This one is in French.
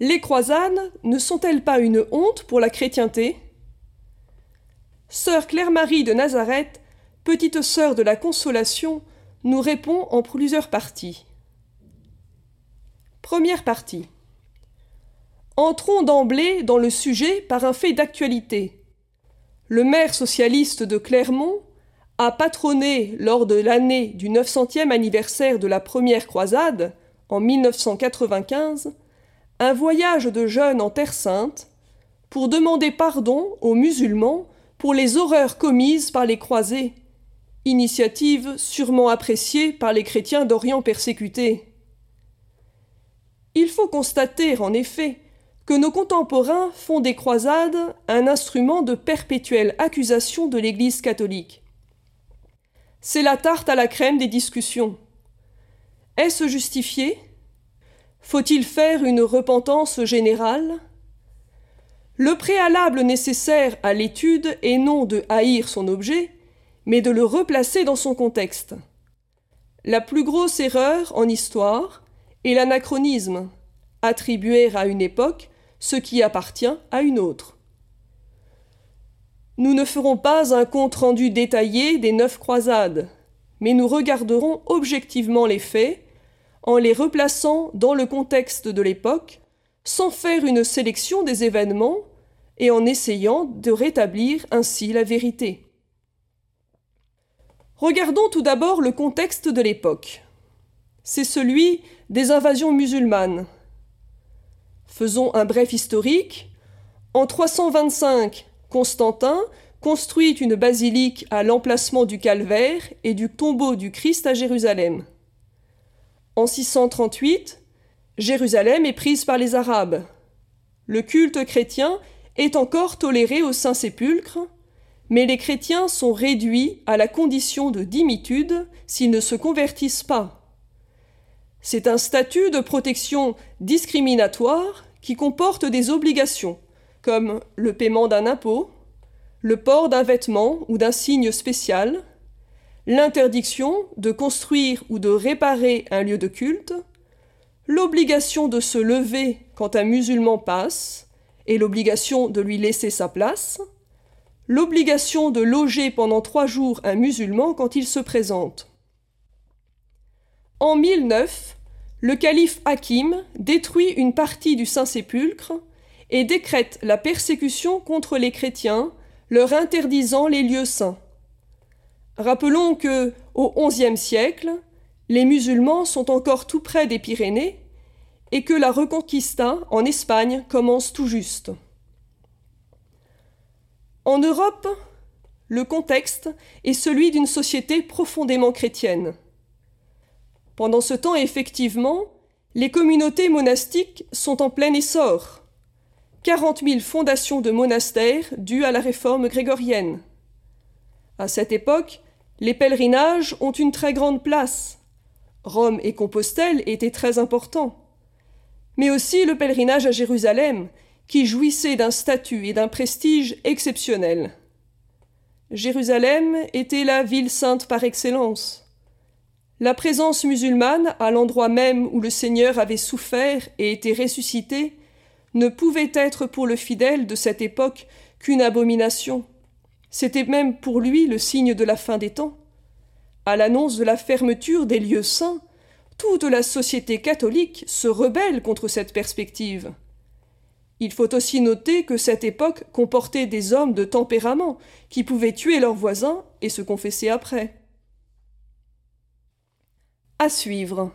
Les croisades ne sont-elles pas une honte pour la chrétienté? Sœur Claire-Marie de Nazareth, petite sœur de la Consolation, nous répond en plusieurs parties. Première partie. Entrons d'emblée dans le sujet par un fait d'actualité. Le maire socialiste de Clermont a patronné lors de l'année du 900e anniversaire de la première croisade, en 1995, un voyage de jeunes en Terre sainte pour demander pardon aux musulmans pour les horreurs commises par les croisés, initiative sûrement appréciée par les chrétiens d'Orient persécutés. Il faut constater, en effet, que nos contemporains font des croisades un instrument de perpétuelle accusation de l'Église catholique. C'est la tarte à la crème des discussions. Est-ce justifié? Faut-il faire une repentance générale? Le préalable nécessaire à l'étude est non de haïr son objet, mais de le replacer dans son contexte. La plus grosse erreur en histoire est l'anachronisme, attribuer à une époque ce qui appartient à une autre. Nous ne ferons pas un compte-rendu détaillé des neuf croisades, mais nous regarderons objectivement les faits en les replaçant dans le contexte de l'époque, sans faire une sélection des événements et en essayant de rétablir ainsi la vérité. Regardons tout d'abord le contexte de l'époque. C'est celui des invasions musulmanes. Faisons un bref historique. En 325, Constantin construit une basilique à l'emplacement du calvaire et du tombeau du Christ à Jérusalem. En 638, Jérusalem est prise par les Arabes. Le culte chrétien est encore toléré au Saint-Sépulcre, mais les chrétiens sont réduits à la condition de dimitude s'ils ne se convertissent pas. C'est un statut de protection discriminatoire qui comporte des obligations comme le paiement d'un impôt, le port d'un vêtement ou d'un signe spécial, l'interdiction de construire ou de réparer un lieu de culte, l'obligation de se lever quand un musulman passe et l'obligation de lui laisser sa place, l'obligation de loger pendant trois jours un musulman quand il se présente. En 1009, le calife Hakim détruit une partie du Saint-Sépulcre et décrète la persécution contre les chrétiens, leur interdisant les lieux saints. Rappelons que, au XIe siècle, les musulmans sont encore tout près des Pyrénées et que la Reconquista en Espagne commence tout juste. En Europe, le contexte est celui d'une société profondément chrétienne. Pendant ce temps, effectivement, les communautés monastiques sont en plein essor. 40 000 fondations de monastères dues à la réforme grégorienne. À cette époque, les pèlerinages ont une très grande place. Rome et Compostelle étaient très importants. Mais aussi le pèlerinage à Jérusalem, qui jouissait d'un statut et d'un prestige exceptionnels. Jérusalem était la ville sainte par excellence. La présence musulmane, à l'endroit même où le Seigneur avait souffert et été ressuscité, ne pouvait être pour le fidèle de cette époque qu'une abomination. C'était même pour lui le signe de la fin des temps. À l'annonce de la fermeture des lieux saints, toute la société catholique se rebelle contre cette perspective. Il faut aussi noter que cette époque comportait des hommes de tempérament qui pouvaient tuer leurs voisins et se confesser après. À suivre.